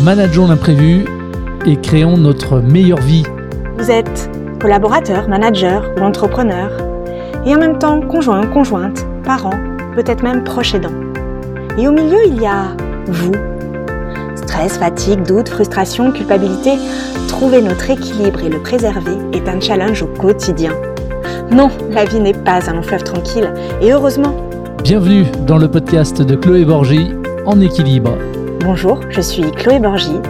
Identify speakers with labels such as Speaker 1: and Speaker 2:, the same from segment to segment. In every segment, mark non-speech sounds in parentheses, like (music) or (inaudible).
Speaker 1: Manageons l'imprévu et créons notre meilleure vie.
Speaker 2: Vous êtes collaborateur, manager ou entrepreneur et en même temps conjoint, conjointe, parent, peut-être même proche aidant. Et au milieu, il y a vous. Stress, fatigue, doute, frustration, culpabilité. Trouver notre équilibre et le préserver est un challenge au quotidien. Non, la vie n'est pas un long fleuve tranquille et heureusement.
Speaker 1: Bienvenue dans le podcast de Chloé Borgy en équilibre.
Speaker 2: Bonjour, je suis Chloé Borgy.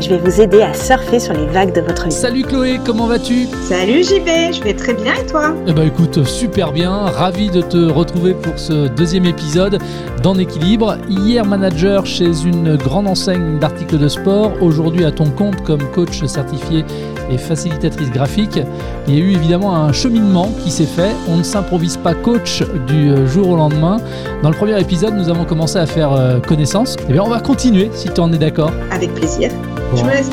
Speaker 2: Je vais vous aider à surfer sur les vagues de votre vie.
Speaker 1: Salut Chloé, comment vas-tu?
Speaker 3: Salut JB, je vais très bien et toi?
Speaker 1: Eh ben écoute, super bien, ravi de te retrouver pour ce deuxième épisode d'En équilibre. Hier manager chez une grande enseigne d'articles de sport, aujourd'hui à ton compte comme coach certifié et facilitatrice graphique. Il y a eu évidemment un cheminement qui s'est fait. On ne s'improvise pas coach du jour au lendemain. Dans le premier épisode, nous avons commencé à faire euh, connaissance. Eh bien, on va continuer si tu en es d'accord.
Speaker 3: Avec plaisir. Je me laisse.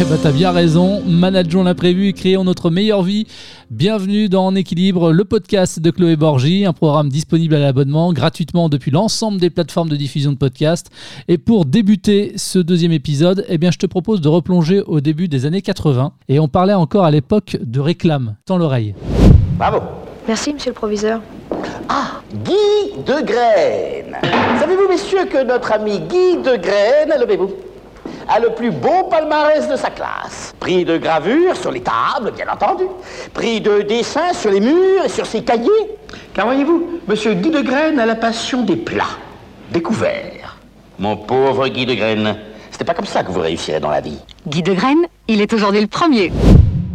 Speaker 1: Eh ben, t'as bien raison. Manageons l'imprévu et créons notre meilleure vie. Bienvenue dans En équilibre, le podcast de Chloé Borgy, un programme disponible à l'abonnement gratuitement depuis l'ensemble des plateformes de diffusion de podcasts. Et pour débuter ce deuxième épisode, eh bien, je te propose de replonger au début des années 80. Et on parlait encore à l'époque de réclame. Tends l'oreille.
Speaker 4: Bravo.
Speaker 5: Merci, monsieur le proviseur.
Speaker 4: Ah, Guy de Graine. Savez-vous, messieurs, que notre ami Guy de Graine, levez-vous, a le plus beau palmarès de sa classe. Prix de gravure sur les tables, bien entendu. Prix de dessin sur les murs et sur ses cahiers. Car voyez-vous, monsieur Guy de Graine a la passion des plats, découverts. Mon pauvre Guy de Graine, c'était pas comme ça que vous réussirez dans la vie.
Speaker 5: Guy de Graine, il est aujourd'hui le premier.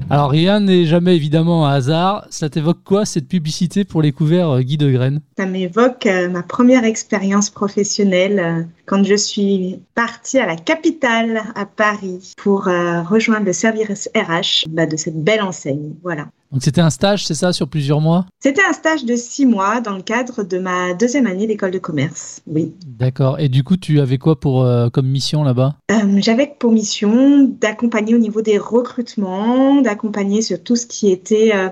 Speaker 1: Alors rien n'est jamais évidemment un hasard. Ça t'évoque quoi cette publicité pour les couverts euh, Guy de Graine
Speaker 3: Ça m'évoque euh, ma première expérience professionnelle euh, quand je suis partie à la capitale, à Paris, pour rejoindre le service RH bah, de cette belle enseigne. Voilà.
Speaker 1: Donc c'était un stage, c'est ça, sur plusieurs mois?
Speaker 3: C'était un stage de six mois dans le cadre de ma deuxième année d'école de commerce. Oui.
Speaker 1: D'accord. Et du coup, tu avais quoi pour euh, comme mission là-bas?
Speaker 3: Euh, J'avais pour mission d'accompagner au niveau des recrutements, d'accompagner sur tout ce qui était euh,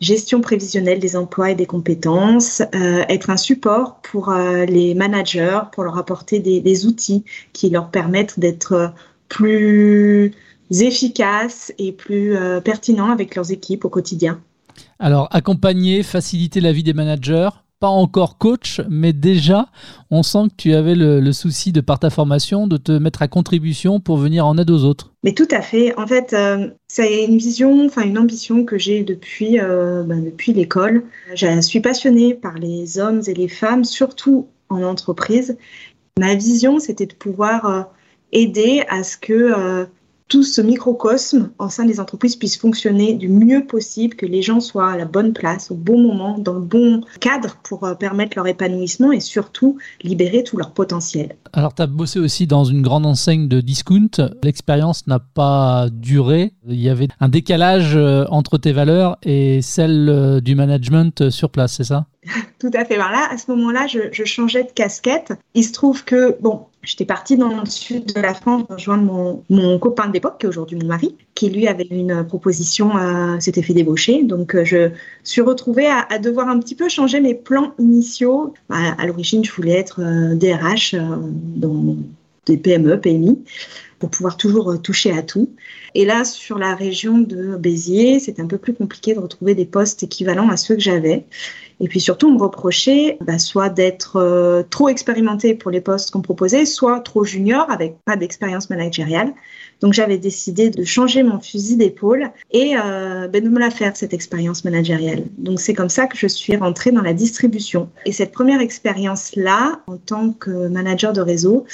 Speaker 3: gestion prévisionnelle des emplois et des compétences, être un support pour les managers, pour leur apporter des, des outils qui leur permettent d'être plus efficaces et plus euh, pertinents avec leurs équipes au quotidien.
Speaker 1: Alors accompagner, faciliter la vie des managers. Pas encore coach, mais déjà, on sent que tu avais le, le souci de par ta formation de te mettre à contribution pour venir en aide aux autres.
Speaker 3: Mais tout à fait. En fait, euh, c'est une vision, enfin une ambition que j'ai depuis, euh, ben, depuis l'école. Je suis passionnée par les hommes et les femmes, surtout en entreprise. Ma vision, c'était de pouvoir euh, aider à ce que tout ce microcosme en sein des entreprises puisse fonctionner du mieux possible, que les gens soient à la bonne place, au bon moment, dans le bon cadre pour euh, permettre leur épanouissement et surtout libérer tout leur potentiel.
Speaker 1: Alors tu as bossé aussi dans une grande enseigne de discount. L'expérience n'a pas duré. Il y avait un décalage euh, entre tes valeurs et celles euh, du management sur place, c'est ça? (laughs)
Speaker 3: Tout à fait. Alors là, à ce moment-là, je, je changeais de casquette. Il se trouve que, bon, j'étais partie dans le sud de la France rejoindre mon, mon copain de l'époque, qui est aujourd'hui mon mari, qui lui avait une proposition, euh, s'était fait débaucher. Donc, euh, je suis retrouvée à, devoir un petit peu changer mes plans initiaux. À, à l'origine, je voulais être euh, DRH euh, dans des PME, PMI, pour pouvoir toujours euh, toucher à tout. Et là, sur la région de Béziers, c'est un peu plus compliqué de retrouver des postes équivalents à ceux que j'avais. Et puis surtout, on me reprochait bah, soit d'être euh, trop expérimenté pour les postes qu'on proposait, soit trop junior avec pas d'expérience managériale. Donc j'avais décidé de changer mon fusil d'épaule et euh, ben, de me la faire, cette expérience managériale. Donc c'est comme ça que je suis rentrée dans la distribution. Et cette première expérience-là, en tant que manager de réseau,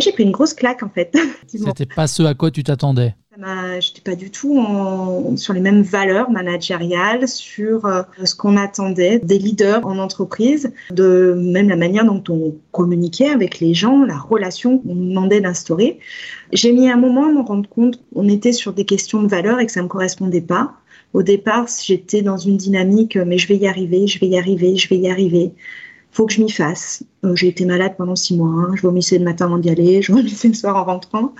Speaker 3: j'ai pris une grosse claque en fait. (laughs)
Speaker 1: C'était pas ce à quoi tu t'attendais.
Speaker 3: Je n'étais pas du tout en- sur les mêmes valeurs managériales, sur euh, ce qu'on attendait des leaders en entreprise, de même la manière dont on communiquait avec les gens, la relation qu'on demandait d'instaurer. J'ai mis un moment à me rendre compte qu'on était sur des questions de valeurs et que ça ne me correspondait pas. Au départ, j'étais dans une dynamique, mais je vais y arriver, je vais y arriver, je vais y arriver. Faut que je m'y fasse. Euh, J'ai été malade pendant six mois. hein. Je vomissais le matin avant d'y aller, je (laughs) vomissais le soir en rentrant.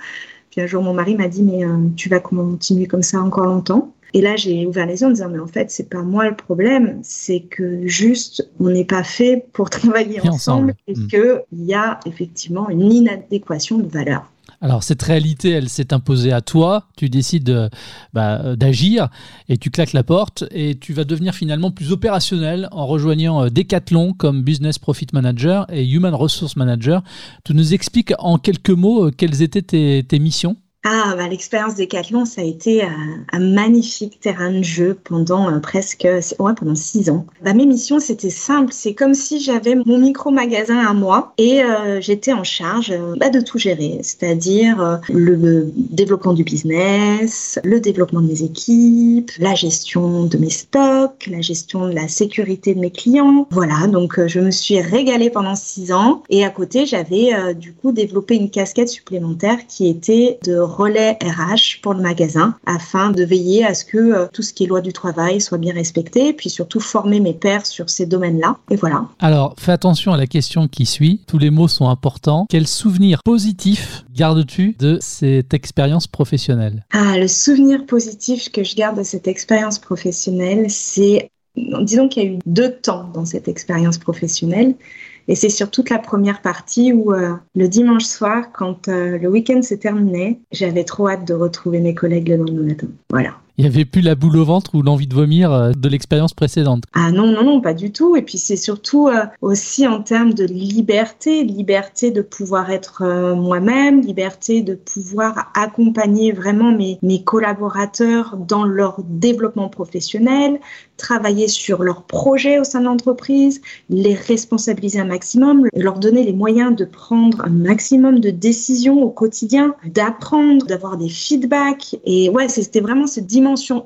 Speaker 3: Puis un jour, mon mari m'a dit, mais euh, tu vas continuer comme ça encore longtemps. Et là, j'ai ouvert les yeux en disant, mais en fait, c'est pas moi le problème, c'est que juste, on n'est pas fait pour (laughs) travailler
Speaker 1: Et
Speaker 3: ensemble,
Speaker 1: ensemble.
Speaker 3: et
Speaker 1: Mm.
Speaker 3: qu'il y a effectivement une inadéquation de valeurs.
Speaker 1: Alors cette réalité, elle s'est imposée à toi, tu décides euh, bah, euh, d'agir et tu claques la porte et tu vas devenir finalement plus opérationnel en rejoignant euh, Decathlon comme Business Profit Manager et Human Resource Manager. Tu nous expliques en quelques mots quelles étaient tes missions?
Speaker 3: Ah, bah, l'expérience Decathlon, ça a été euh, un, magnifique terrain de jeu pendant euh, presque, ouais, pendant six ans. Bah, mes missions, c'était simple. C'est comme si j'avais mon micro-magasin à moi et euh, j'étais en charge bah, de tout gérer, c'est-à-dire le développement du business, le développement de mes équipes, la gestion de mes stocks, la gestion de la sécurité de mes clients. Voilà, donc je me suis régalée pendant six ans et à côté, j'avais du coup développé une casquette supplémentaire qui était de relais RH pour le magasin afin de veiller à ce que euh, tout ce qui est loi du travail soit bien respecté, puis surtout former mes pairs sur ces domaines-là. Et voilà.
Speaker 1: Alors, fais attention à la question qui suit. Tous les mots sont importants. Quel souvenir positif gardes-tu de cette expérience professionnelle?
Speaker 3: Ah, le souvenir positif que je garde de cette expérience professionnelle, c'est disons qu'il y a eu deux temps dans cette expérience professionnelle. Et c'est sur toute la première partie où euh, le dimanche soir, quand euh, le week-end s'est terminé, j'avais trop hâte de retrouver mes collègues le lendemain matin. Voilà
Speaker 1: il n'y avait plus la boule au ventre ou l'envie de vomir euh, de l'expérience précédente.
Speaker 3: Ah non, non, non, pas du tout. Et puis c'est surtout euh, aussi en termes de liberté, liberté de pouvoir être euh, moi-même, liberté de pouvoir accompagner vraiment mes, mes collaborateurs dans leur développement professionnel, travailler sur leurs projets au sein de l'entreprise, les responsabiliser un maximum, leur donner les moyens de prendre un maximum de décisions au quotidien, d'apprendre, d'avoir des feedbacks. Et ouais, c'était vraiment ce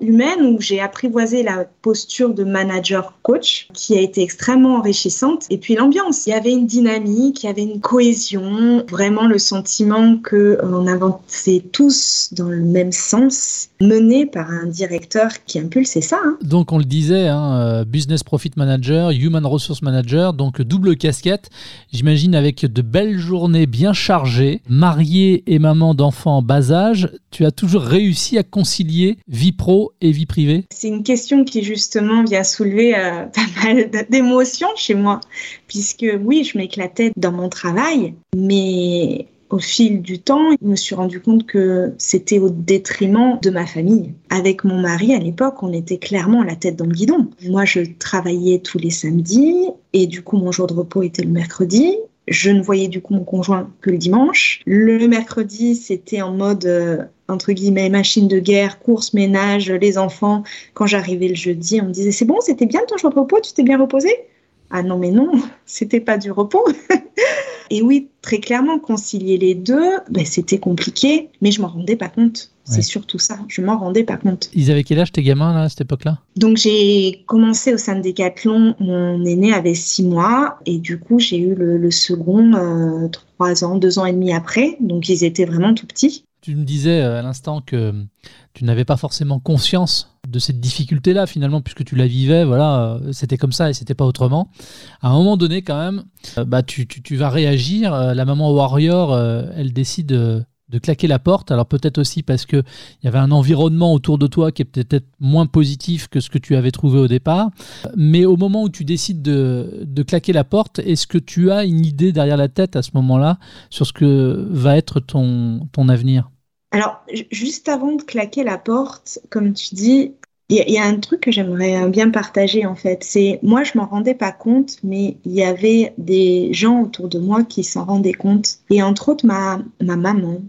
Speaker 3: humaine où j'ai apprivoisé la posture de manager coach qui a été extrêmement enrichissante. Et puis l'ambiance, il y avait une dynamique, il y avait une cohésion, vraiment le sentiment que euh, avançait tous dans le même sens, mené par un directeur qui impulsait ça. Hein.
Speaker 1: Donc on le disait, hein, euh, business profit manager, human resource manager, donc double casquette. J'imagine avec de belles journées bien chargées, mariée et maman d'enfants en bas âge, tu as toujours réussi à concilier vie pro et vie privée
Speaker 3: C'est une question qui justement vient soulever euh, (laughs) pas mal d'émotions chez moi, puisque oui, je m'éclatais dans mon travail, mais au fil du temps, je me suis rendu compte que c'était au détriment de ma famille. Avec mon mari, à l'époque, on était clairement la tête dans le guidon. Moi, je travaillais tous les samedis et du coup, mon jour de repos était le mercredi. Je ne voyais du coup mon conjoint que le dimanche. Le mercredi, c'était en mode euh, entre guillemets machine de guerre, course, ménage, les enfants. Quand j'arrivais le jeudi, on me disait c'est bon, c'était bien ton jour de repos, tu t'es bien reposé? Ah non mais non, (laughs) c'était pas du repos. (laughs) Et oui, très clairement, concilier les deux, ben, c'était compliqué, mais je m'en rendais pas compte. C'est surtout ça, je m'en rendais pas compte.
Speaker 1: Ils avaient quel âge tes gamins là, à cette époque-là?
Speaker 3: Donc j'ai commencé au sein de Decathlon, mon aîné avait six mois, et du coup j'ai eu le, second euh, trois ans, deux ans et demi après, donc ils étaient vraiment tout petits.
Speaker 1: Tu me disais euh, à l'instant que tu n'avais pas forcément conscience de cette difficulté-là, finalement, puisque tu la vivais, voilà, euh, c'était comme ça et c'était pas autrement. À un moment donné, quand même, euh, bah, tu, vas réagir. La maman Warrior, elle décide de claquer la porte. Alors peut-être aussi parce qu'il y avait un environnement autour de toi qui est peut-être moins positif que ce que tu avais trouvé au départ. Mais au moment où tu décides de, claquer la porte, est-ce que tu as une idée derrière la tête à ce moment-là sur ce que va être ton, ton avenir?
Speaker 3: Alors, juste avant de claquer la porte, comme tu dis, il y, a un truc que j'aimerais bien partager en fait. C'est moi, je m'en rendais pas compte, mais il y avait des gens autour de moi qui s'en rendaient compte. Et entre autres, ma, ma maman.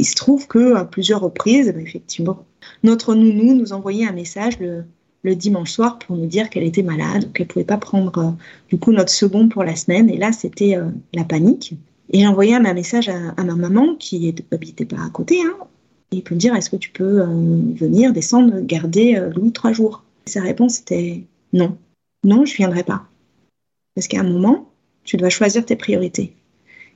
Speaker 3: Il se trouve que à plusieurs reprises, bah, effectivement, notre nounou nous envoyait un message le, dimanche soir pour nous dire qu'elle était malade, qu'elle pouvait pas prendre euh, du coup notre second pour la semaine. Et là, c'était euh, la panique. Et j'ai envoyé un message à, ma maman qui n'habitait pas à côté, hein, il peut me dire est-ce que tu peux euh, venir descendre garder Louis trois jours? Sa réponse était non, non, je viendrai pas. Parce qu'à un moment, tu dois choisir tes priorités.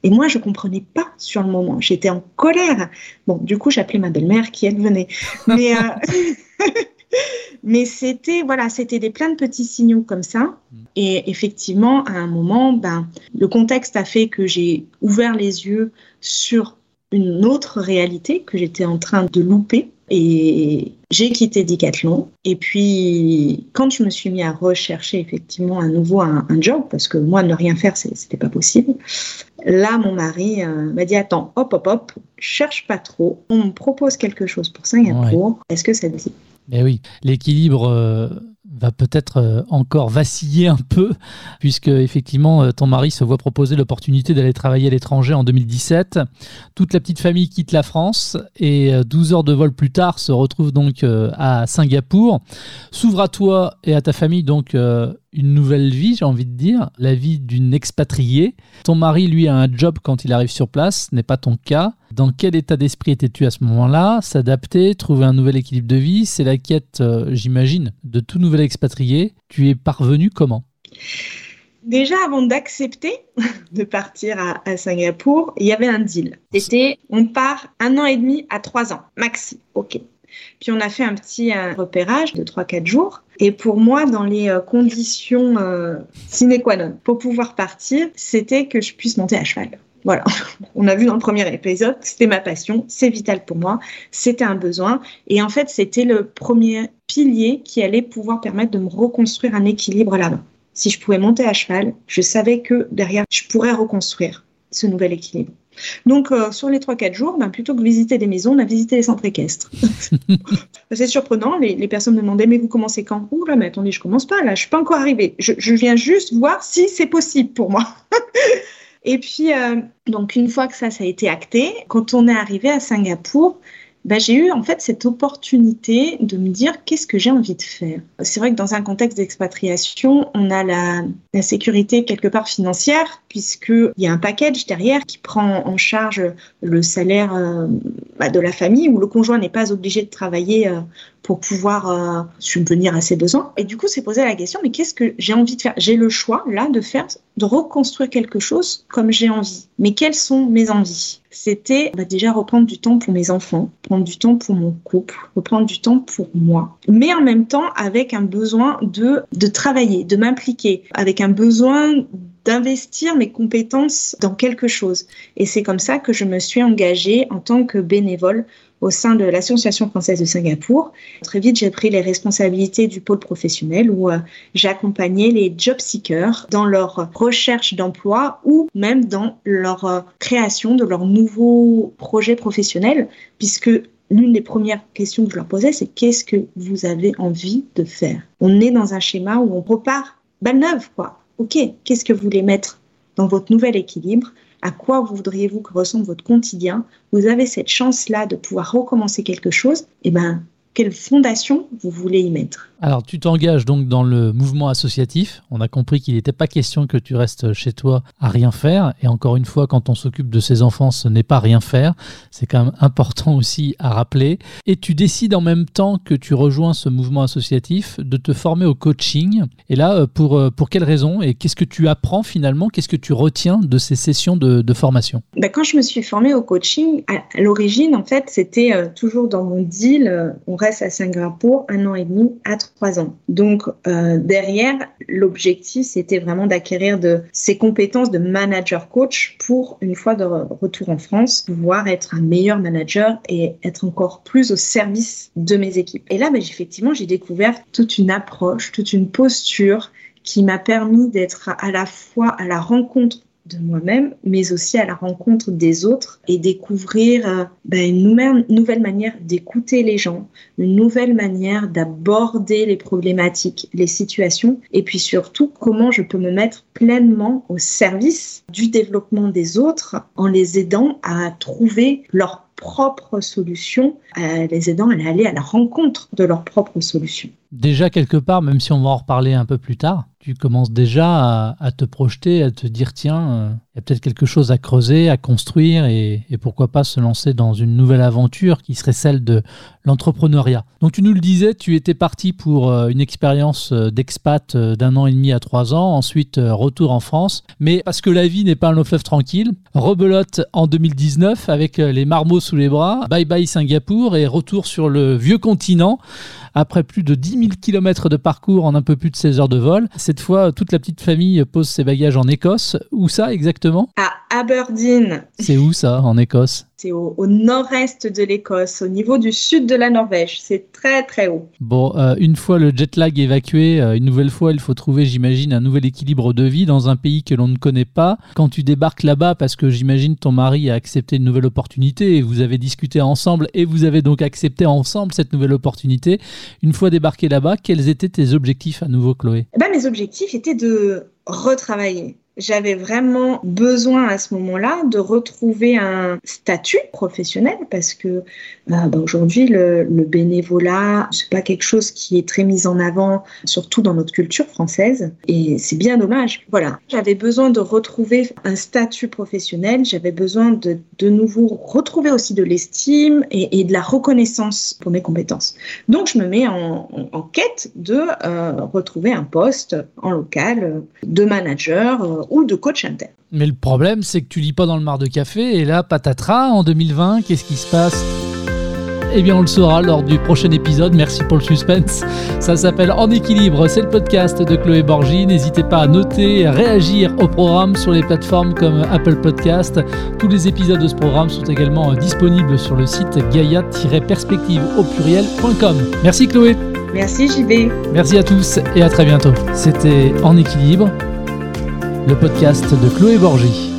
Speaker 3: Et moi, je comprenais pas sur le moment. J'étais en colère. Bon, du coup, j'appelais ma belle-mère qui elle venait. Mais, euh, (laughs) mais c'était voilà, c'était des plein de petits signaux comme ça. Et effectivement, à un moment, ben, le contexte a fait que j'ai ouvert les yeux sur une autre réalité que j'étais en train de louper. Et j'ai quitté Decathlon. Et puis, quand je me suis mis à rechercher effectivement à nouveau un, job, parce que moi, ne rien faire, c'était pas possible, là, mon mari euh, m'a dit Attends, hop, hop, hop, cherche pas trop. On me propose quelque chose pour Singapour. Est-ce que ça te dit?
Speaker 1: Eh oui, l'équilibre. Euh, va peut-être euh, encore vaciller un peu, puisque effectivement euh, ton mari se voit proposer l'opportunité d'aller travailler à l'étranger en 2017. Toute la petite famille quitte la France et 12 euh, heures de vol plus tard se retrouve donc à Singapour. S'ouvre à toi et à ta famille donc une nouvelle vie, j'ai envie de dire, la vie d'une expatriée. Ton mari, lui, a un job quand il arrive sur place, ce n'est pas ton cas. Dans quel état d'esprit étais-tu à ce moment-là? S'adapter, trouver un nouvel équilibre de vie, c'est la quête, euh, j'imagine, de tout nouvel expatrié. Tu es parvenu comment?
Speaker 3: Déjà, avant d'accepter (laughs) de partir à, Singapour, il y avait un deal. C'était on part un an et demi à trois ans, maxi. Ok. Puis on a fait un petit euh, repérage de 3-4 jours. Et pour moi, dans les euh, conditions sine qua non pour pouvoir partir, c'était que je puisse monter à cheval. Voilà, (laughs) on a vu dans le premier épisode, c'était ma passion, c'est vital pour moi, c'était un besoin. Et en fait, c'était le premier pilier qui allait pouvoir permettre de me reconstruire un équilibre là-bas. Si je pouvais monter à cheval, je savais que derrière, je pourrais reconstruire ce nouvel équilibre. Donc, euh, sur les 3-4 jours, ben, plutôt que visiter des maisons, on a visité les centres équestres. (laughs) c'est surprenant, les, personnes me demandaient, mais vous commencez quand? Ouh là, mais attendez, je commence pas, là, je suis pas encore arrivée. Je, viens juste voir si c'est possible pour moi. (laughs) Et puis, euh, donc, une fois que ça, ça a été acté, quand on est arrivé à Singapour, bah, j'ai eu en fait cette opportunité de me dire qu'est-ce que j'ai envie de faire? C'est vrai que dans un contexte d'expatriation, on a la, sécurité quelque part financière puisqu'il y a un package derrière qui prend en charge le salaire euh, bah, de la famille où le conjoint n'est pas obligé de travailler euh, pour pouvoir euh, subvenir à ses besoins. Et du coup, c'est posé la question, mais qu'est-ce que j'ai envie de faire? J'ai le choix là de faire, de reconstruire quelque chose comme j'ai envie. Mais quelles sont mes envies? C'était bah, déjà reprendre du temps pour mes enfants, prendre du temps pour mon couple, reprendre du temps pour moi. Mais en même temps, avec un besoin de, de travailler, de m'impliquer, avec un besoin d'investir mes compétences dans quelque chose. Et c'est comme ça que je me suis engagée en tant que bénévole au sein de l'Association française de Singapour. Très vite, j'ai pris les responsabilités du pôle professionnel où euh, j'accompagnais les job seekers dans leur recherche d'emploi ou même dans leur euh, création de leur nouveau projet professionnel, puisque l'une des premières questions que je leur posais, c'est qu'est-ce que vous avez envie de faire? On est dans un schéma où on repart balle neuve, quoi. Ok, qu'est-ce que vous voulez mettre dans votre nouvel équilibre? À quoi voudriez-vous que ressemble votre quotidien, vous avez cette chance-là de pouvoir recommencer quelque chose, et eh ben, quelle fondation vous voulez y mettre?
Speaker 1: Alors, tu t'engages donc dans le mouvement associatif. On a compris qu'il n'était pas question que tu restes chez toi à rien faire. Et encore une fois, quand on s'occupe de ses enfants, ce n'est pas rien faire. C'est quand même (laughs) important aussi à rappeler. Et tu décides en même temps que tu rejoins ce mouvement associatif de te former au coaching. Et là, euh, pour, euh, pour quelles raisons Et qu'est-ce que tu apprends finalement? Qu'est-ce que tu retiens de ces sessions de, formation?
Speaker 3: Ben, Quand je me suis formée au coaching, à, l'origine, en fait, c'était euh, toujours dans mon deal. on reste à Singapour un an et demi à trois ans. Donc euh, derrière, l'objectif, c'était vraiment d'acquérir de ces compétences de manager coach pour, une fois de retour en France, pouvoir être un meilleur manager et être encore plus au service de mes équipes. Et là, ben, effectivement, j'ai découvert toute une approche, toute une posture qui m'a permis d'être à la fois à la rencontre de moi-même, mais aussi à la rencontre des autres et découvrir euh, ben, une nouvelle, manière d'écouter les gens, une nouvelle manière d'aborder les problématiques, les situations, et puis surtout comment je peux me mettre pleinement au service du développement des autres en les aidant à trouver leur propre solution, les aidant à aller à la rencontre de leurs propres solutions.
Speaker 1: Déjà quelque part, même si on va en reparler un peu plus tard, tu commences déjà à, te projeter, à te dire tiens, euh, il y a peut-être quelque chose à creuser, à construire et, pourquoi pas se lancer dans une nouvelle aventure qui serait celle de l'entrepreneuriat. Donc tu nous le disais, tu étais parti pour euh, une expérience euh, d'expat d'un an et demi à trois ans, ensuite retour en France, mais parce que la vie n'est pas un long fleuve tranquille, rebelote en 2019 avec les marmots sous les bras, bye bye Singapour et retour sur le vieux continent après plus de 10 000 km de parcours en un peu plus de 16 heures de vol. Cette fois, toute la petite famille pose ses bagages en Écosse. Où ça exactement?
Speaker 3: À Aberdeen.
Speaker 1: C'est où ça, en Écosse?
Speaker 3: C'est au, au nord-est de l'Écosse, au niveau du sud de la Norvège. C'est très très haut.
Speaker 1: Bon, euh, une fois le jet lag évacué, euh, une nouvelle fois, il faut trouver, j'imagine, un nouvel équilibre de vie dans un pays que l'on ne connaît pas. Quand tu débarques là-bas, parce que j'imagine ton mari a accepté une nouvelle opportunité et vous avez discuté ensemble et vous avez donc accepté ensemble cette nouvelle opportunité. Une fois débarqué là-bas, quels étaient tes objectifs à nouveau, Chloé?
Speaker 3: Eh ben, mes objectifs étaient de retravailler. J'avais vraiment besoin à ce moment-là de retrouver un statut professionnel parce que euh, bah, aujourd'hui le, le bénévolat c'est pas quelque chose qui est très mis en avant surtout dans notre culture française et c'est bien dommage. Voilà, j'avais besoin de retrouver un statut professionnel, j'avais besoin de de nouveau retrouver aussi de l'estime et, de la reconnaissance pour mes compétences. Donc je me mets en, en, en quête de euh, retrouver un poste en local de manager euh, ou de coach interne.
Speaker 1: Mais le problème, c'est que tu lis pas dans le mar de café, et là, patatras, en 2020, qu'est-ce qui se passe? Eh bien, on le saura lors du prochain épisode. Merci pour le suspense. Ça s'appelle En équilibre. C'est le podcast de Chloé Borgi. N'hésitez pas à noter et à réagir au programme sur les plateformes comme Apple Podcast. Tous les épisodes de ce programme sont également disponibles sur le site gaia-perspective au pluriel.com. Merci Chloé.
Speaker 3: Merci JB.
Speaker 1: Merci à tous et à très bientôt. C'était En équilibre, le podcast de Chloé Borgi.